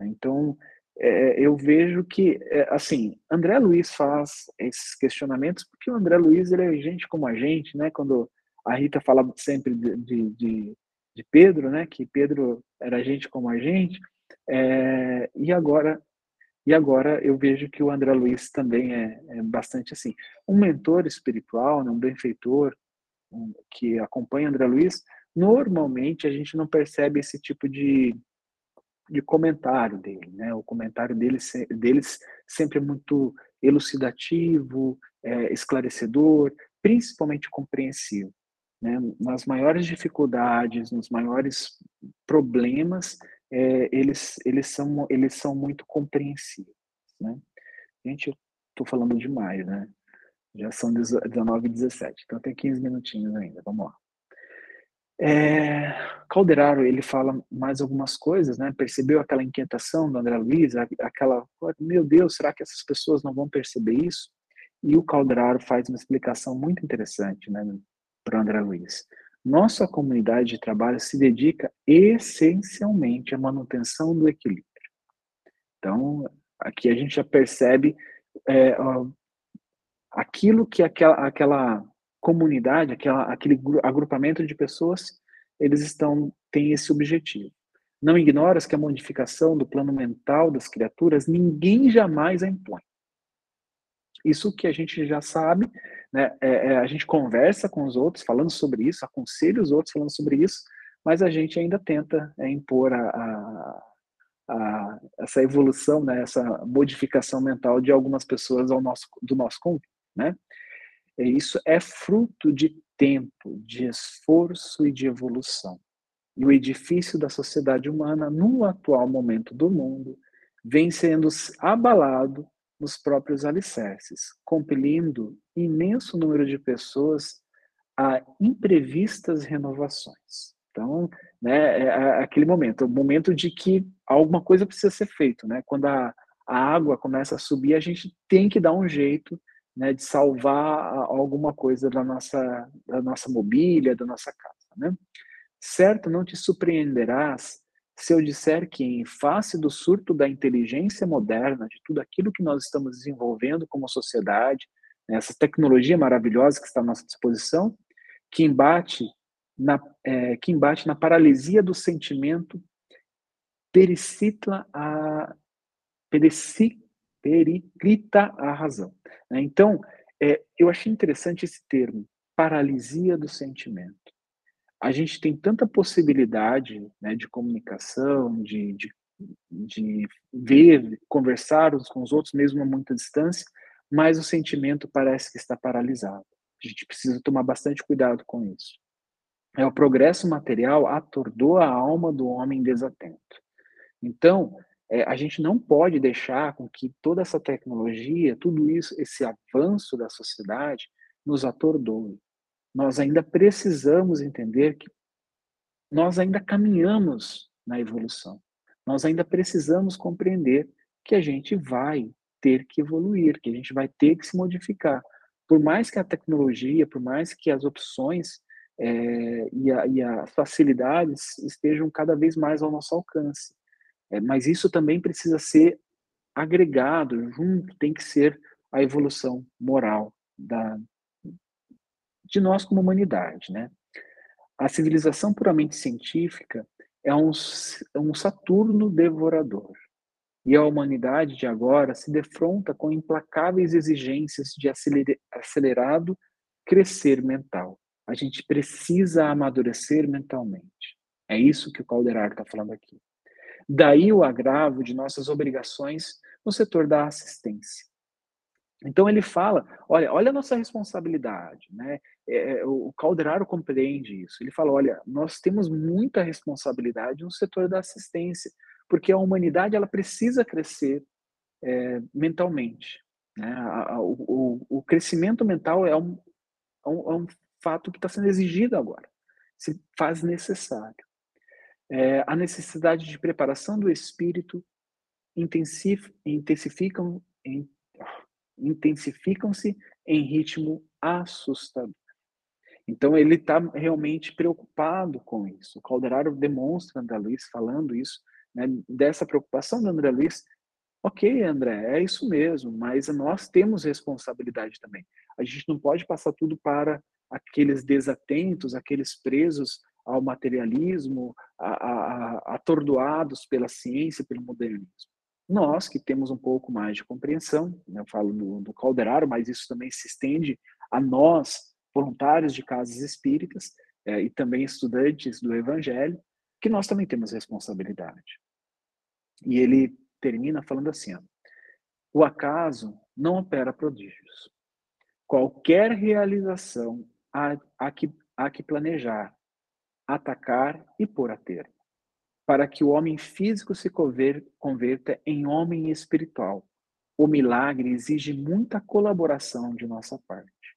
S1: Então, é, eu vejo que, é, assim, André Luiz faz esses questionamentos porque o André Luiz ele é gente como a gente, né? Quando a Rita fala sempre de, de, de, Pedro, né? Que Pedro era gente como a gente, é, e agora e agora eu vejo que o André Luiz também é, é bastante assim. Um mentor espiritual, né, um benfeitor um, que acompanha André Luiz, normalmente a gente não percebe esse tipo de, de comentário dele. Né? O comentário deles, deles sempre é muito elucidativo, é, esclarecedor, principalmente compreensivo. Né? Nas maiores dificuldades, nos maiores problemas, é, eles, eles, são, eles são muito compreensíveis. Né? Gente, eu estou falando demais, né? Já são 19 e 17, então tem 15 minutinhos ainda, vamos lá. É, Calderaro, ele fala mais algumas coisas, né? Percebeu aquela inquietação do André Luiz, aquela, meu Deus, será que essas pessoas não vão perceber isso? E o Calderaro faz uma explicação muito interessante, né, para André Luiz. Nossa comunidade de trabalho se dedica essencialmente à manutenção do equilíbrio. Então, aqui a gente já percebe é, aquilo que aquela, aquela comunidade, aquela, aquele agrupamento de pessoas, eles estão têm esse objetivo. Não ignoras que a modificação do plano mental das criaturas ninguém jamais a impõe. Isso que a gente já sabe, né? É, é, a gente conversa com os outros falando sobre isso, aconselha os outros falando sobre isso, mas a gente ainda tenta é, impor a, a, a, essa evolução, né? essa modificação mental de algumas pessoas ao nosso, do nosso convívio. né? E isso é fruto de tempo, de esforço e de evolução. E o edifício da sociedade humana, no atual momento do mundo, vem sendo abalado nos próprios alicerces, compelindo imenso número de pessoas a imprevistas renovações. Então, né, é, é aquele momento, o momento de que alguma coisa precisa ser feito, né? Quando a, a água começa a subir, a gente tem que dar um jeito né, de salvar alguma coisa da nossa, da nossa mobília, da nossa casa. Né? Certo, não te surpreenderás se eu disser que, em face do surto da inteligência moderna, de tudo aquilo que nós estamos desenvolvendo como sociedade, né, essa tecnologia maravilhosa que está à nossa disposição, que embate na, é, que embate na paralisia do sentimento, pericita a, periclita a razão. Né? Então, é, eu achei interessante esse termo, paralisia do sentimento. A gente tem tanta possibilidade né, de comunicação, de, de, de ver, conversar uns com os outros, mesmo a muita distância, mas o sentimento parece que está paralisado. A gente precisa tomar bastante cuidado com isso. É o progresso material atordou a alma do homem desatento. Então, é, a gente não pode deixar com que toda essa tecnologia, tudo isso, esse avanço da sociedade, nos atordoe. Nós ainda precisamos entender que nós ainda caminhamos na evolução. Nós ainda precisamos compreender que a gente vai ter que evoluir, que a gente vai ter que se modificar. Por mais que a tecnologia, por mais que as opções é, e, a, e as facilidades estejam cada vez mais ao nosso alcance. É, mas isso também precisa ser agregado junto, tem que ser a evolução moral da, de nós como humanidade, né? A civilização puramente científica é um, é um Saturno devorador. E a humanidade de agora se defronta com implacáveis exigências de acelerado crescer mental. A gente precisa amadurecer mentalmente. É isso que o Calderar está falando aqui. Daí o agravo de nossas obrigações no setor da assistência. Então ele fala, olha, olha a nossa responsabilidade, né? É, é o Calderaro compreende isso. Ele fala, olha, nós temos muita responsabilidade no setor da assistência, porque a humanidade ela precisa crescer é, mentalmente. Né? A, a, o, o, crescimento mental é um, é um, é um fato que está sendo exigido agora, se faz necessário é, a necessidade de preparação do espírito intensificam, em, intensificam-se em ritmo assustador. Então ele está realmente preocupado com isso. O Calderaro demonstra André Luiz falando isso, né, dessa preocupação do André Luiz. Ok, André, é isso mesmo, mas nós temos responsabilidade também. A gente não pode passar tudo para aqueles desatentos, aqueles presos ao materialismo, a, a, atordoados pela ciência, pelo modernismo. Nós, que temos um pouco mais de compreensão, né, eu falo do, do Calderaro, mas isso também se estende a nós, voluntários de casas espíritas, é, e também estudantes do Evangelho, que nós também temos responsabilidade. E ele termina falando assim: ó, o acaso não opera prodígios. Qualquer realização há, há, que, há que planejar, atacar e pôr a termo, para que o homem físico se converta em homem espiritual. O milagre exige muita colaboração de nossa parte.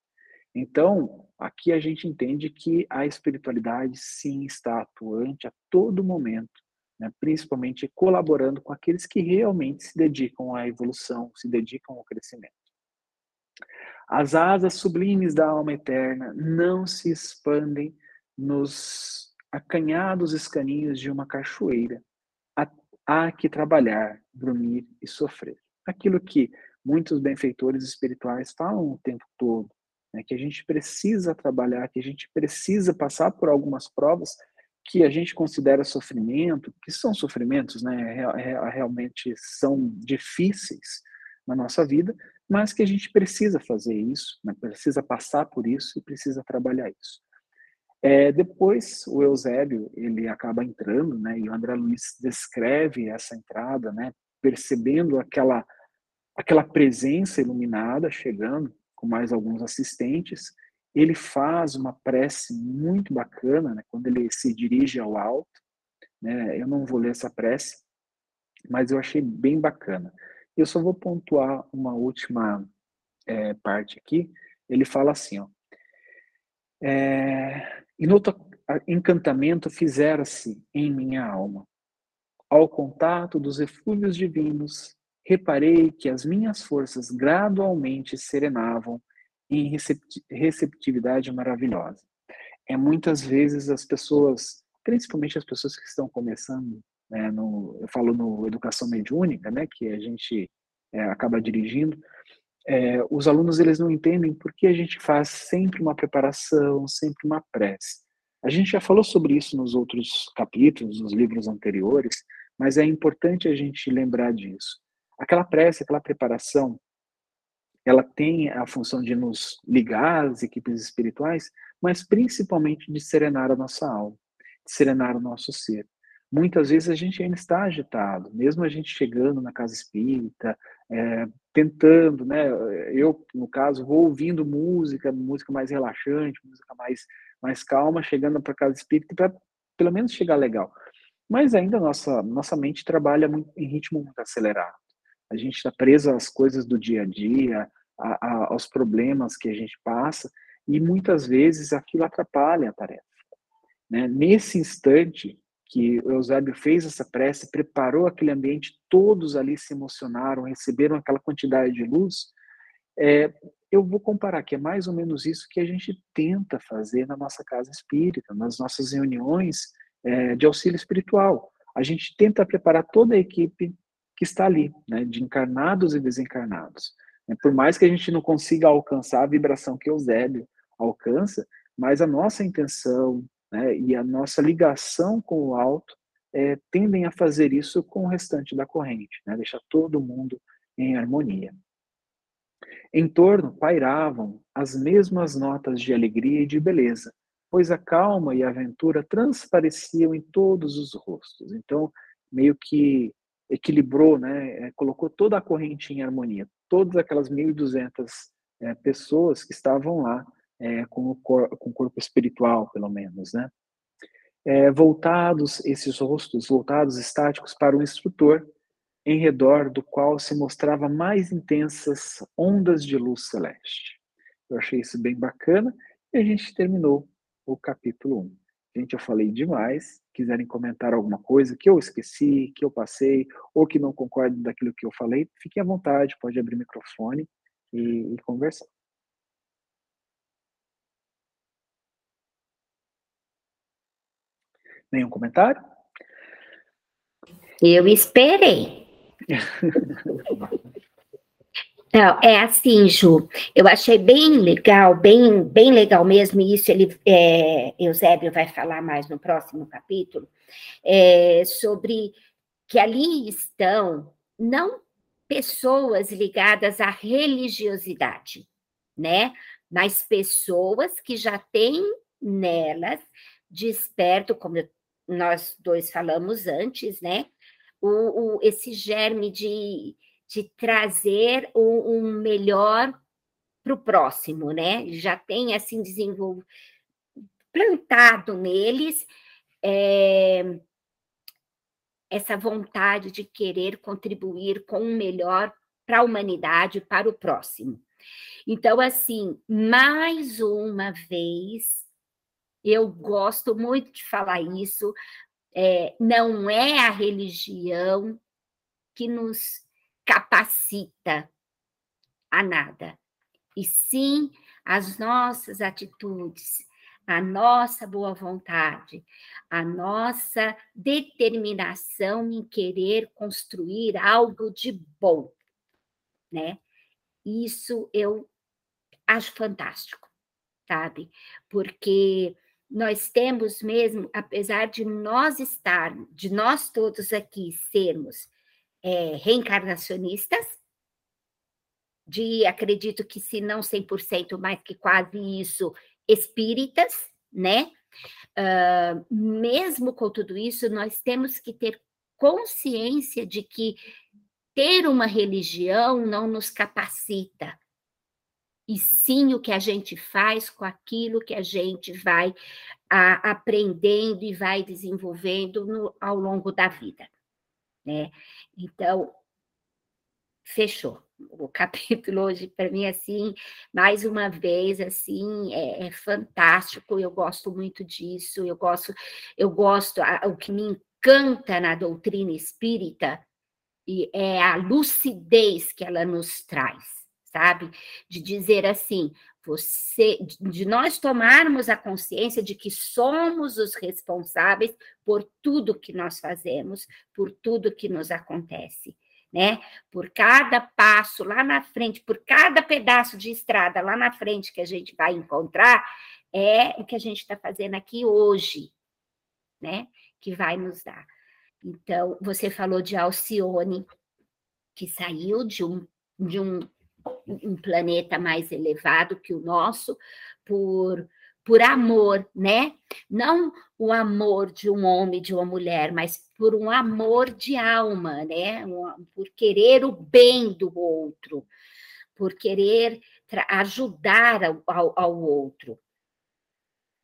S1: Então, aqui a gente entende que a espiritualidade sim está atuante a todo momento, né? principalmente colaborando com aqueles que realmente se dedicam à evolução, se dedicam ao crescimento. As asas sublimes da alma eterna não se expandem nos acanhados escaninhos de uma cachoeira. Há, que trabalhar, dormir e sofrer. Aquilo que muitos benfeitores espirituais falam o tempo todo, né, que a gente precisa trabalhar, que a gente precisa passar por algumas provas que a gente considera sofrimento, que são sofrimentos, né, realmente são difíceis na nossa vida, mas que a gente precisa fazer isso, né, precisa passar por isso e precisa trabalhar isso. É, depois, o Eusébio, ele acaba entrando, né, e o André Luiz descreve essa entrada, né, percebendo aquela, aquela presença iluminada chegando, com mais alguns assistentes. Ele faz uma prece muito bacana, né, quando ele se dirige ao alto. Né, eu não vou ler essa prece, mas eu achei bem bacana. Eu só vou pontuar uma última é, parte aqui. Ele fala assim, ó. É, encantamento fizera-se em minha alma. Ao contato dos eflúvios divinos, reparei que as minhas forças gradualmente serenavam em receptividade maravilhosa. É muitas vezes as pessoas, principalmente as pessoas que estão começando, né, no, eu falo no educação mediúnica, né, que a gente é, acaba dirigindo, é, os alunos eles não entendem por que a gente faz sempre uma preparação, sempre uma prece. A gente já falou sobre isso nos outros capítulos, nos livros anteriores, mas é importante a gente lembrar disso. Aquela prece, aquela preparação, ela tem a função de nos ligar às equipes espirituais, mas principalmente de serenar a nossa alma, de serenar o nosso ser. Muitas vezes a gente ainda está agitado, mesmo a gente chegando na casa espírita, é, tentando, né? Eu, no caso, vou ouvindo música, música mais relaxante, música mais mais calma, chegando para casa espírita para pelo menos chegar legal. Mas ainda nossa nossa mente trabalha muito, em ritmo muito acelerado. A gente está preso às coisas do dia a dia, a, a, aos problemas que a gente passa e muitas vezes aquilo atrapalha a tarefa. Né? Nesse instante que o Eusébio fez essa prece, preparou aquele ambiente, todos ali se emocionaram, receberam aquela quantidade de luz. É, eu vou comparar que é mais ou menos isso que a gente tenta fazer na nossa casa espírita, nas nossas reuniões é, de auxílio espiritual. A gente tenta preparar toda a equipe que está ali, né, de encarnados e desencarnados. É, por mais que a gente não consiga alcançar a vibração que Eusébio alcança, mas a nossa intenção né, e a nossa ligação com o alto é, tendem a fazer isso com o restante da corrente, né, deixar todo mundo em harmonia. Em torno pairavam as mesmas notas de alegria e de beleza, pois a calma e a aventura transpareciam em todos os rostos. Então, meio que equilibrou, né, é, colocou toda a corrente em harmonia. Todas aquelas 1.200 é, pessoas que estavam lá é, com, o cor, com o corpo espiritual, pelo menos, né? É, voltados, esses rostos voltados estáticos para o instrutor, em redor do qual se mostrava mais intensas ondas de luz celeste. Eu achei isso bem bacana e a gente terminou o capítulo 1. Gente, eu falei demais. Quiserem comentar alguma coisa que eu esqueci, que eu passei, ou que não concordem daquilo que eu falei, fiquem à vontade, pode abrir o microfone e, e conversar. Nenhum comentário?
S2: Eu esperei. É assim, Ju. Eu achei bem legal, bem, bem legal mesmo. E isso ele, é, Eusébio vai falar mais no próximo capítulo é, sobre que ali estão não pessoas ligadas à religiosidade, né? Mas pessoas que já têm nelas desperto, como nós dois falamos antes, né? o, o, esse germe de, de trazer um, um melhor para o próximo, né? Já tem assim desenvolvido, plantado neles é, essa vontade de querer contribuir com o melhor para a humanidade, para o próximo. Então, assim, mais uma vez, eu gosto muito de falar isso, é, não é a religião que nos capacita a nada, e sim as nossas atitudes, a nossa boa vontade, a nossa determinação em querer construir algo de bom, né? Isso eu acho fantástico, sabe? Porque nós temos mesmo, apesar de nós estarmos, de nós todos aqui sermos é, reencarnacionistas, de acredito que se não 100%, mais que quase isso, espíritas, né? Uh, mesmo com tudo isso, nós temos que ter consciência de que ter uma religião não nos capacita e sim o que a gente faz com aquilo que a gente vai a, aprendendo e vai desenvolvendo no, ao longo da vida. Né? Então, fechou. O capítulo hoje, para mim, assim, mais uma vez, assim, é, é, fantástico. Eu gosto muito disso. Eu gosto, eu gosto. A, o que me encanta na doutrina espírita e é a lucidez que ela nos traz, sabe? De dizer assim, você, de nós tomarmos a consciência de que somos os responsáveis por tudo que nós fazemos, por tudo que nos acontece. Né? Por cada passo lá na frente, por cada pedaço de estrada lá na frente que a gente vai encontrar, é o que a gente está fazendo aqui hoje, né? Que vai nos dar. Então, você falou de Alcione, que saiu de um, de um, um planeta mais elevado que o nosso, por, por amor, né? Não o amor de um homem, de uma mulher, mas por um amor de alma, né? Por querer o bem do outro, por querer ajudar ao, ao, ao outro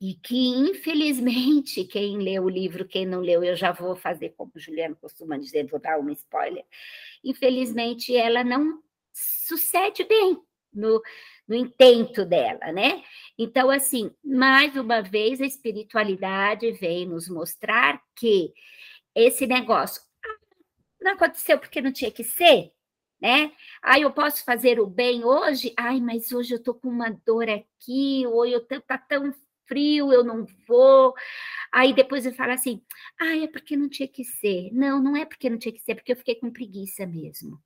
S2: e que, infelizmente, quem leu o livro, quem não leu, eu já vou fazer como o Juliano costuma dizer, vou dar um spoiler. Infelizmente, ela não sucede bem no, no intento dela, né? Então, assim, mais uma vez, a espiritualidade vem nos mostrar que esse negócio ah, não aconteceu porque não tinha que ser, né? Ah, eu posso fazer o bem hoje? Ai, mas hoje eu tô com uma dor aqui, ou eu tô tá tão frio, eu não vou. Aí depois eu falo assim: ah, é porque não tinha que ser. Não, não é porque não tinha que ser, é porque eu fiquei com preguiça mesmo.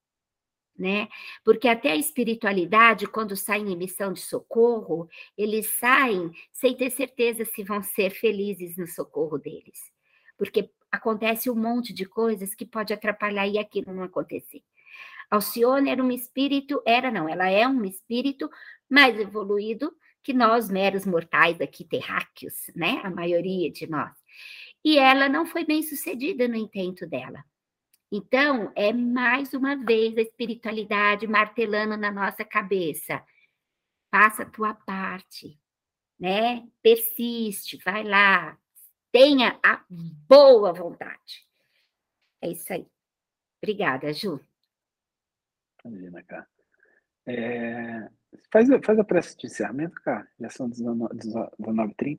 S2: Né? Porque até a espiritualidade, quando sai em missão de socorro, eles saem sem ter certeza se vão ser felizes no socorro deles. Porque acontece um monte de coisas que pode atrapalhar e aquilo não acontecer. Alcione era um espírito, era não, ela é um espírito mais evoluído, que nós, meros mortais aqui, terráqueos, né? A maioria de nós. E ela não foi bem sucedida no intento dela. Então, é mais uma vez a espiritualidade martelando na nossa cabeça. Faça a tua parte, né? Persiste, vai lá, tenha a boa vontade. É isso aí. Obrigada, Ju.
S1: Imagina, cara. É, Faz, faz a prece de encerramento, cara. Já são 19h30.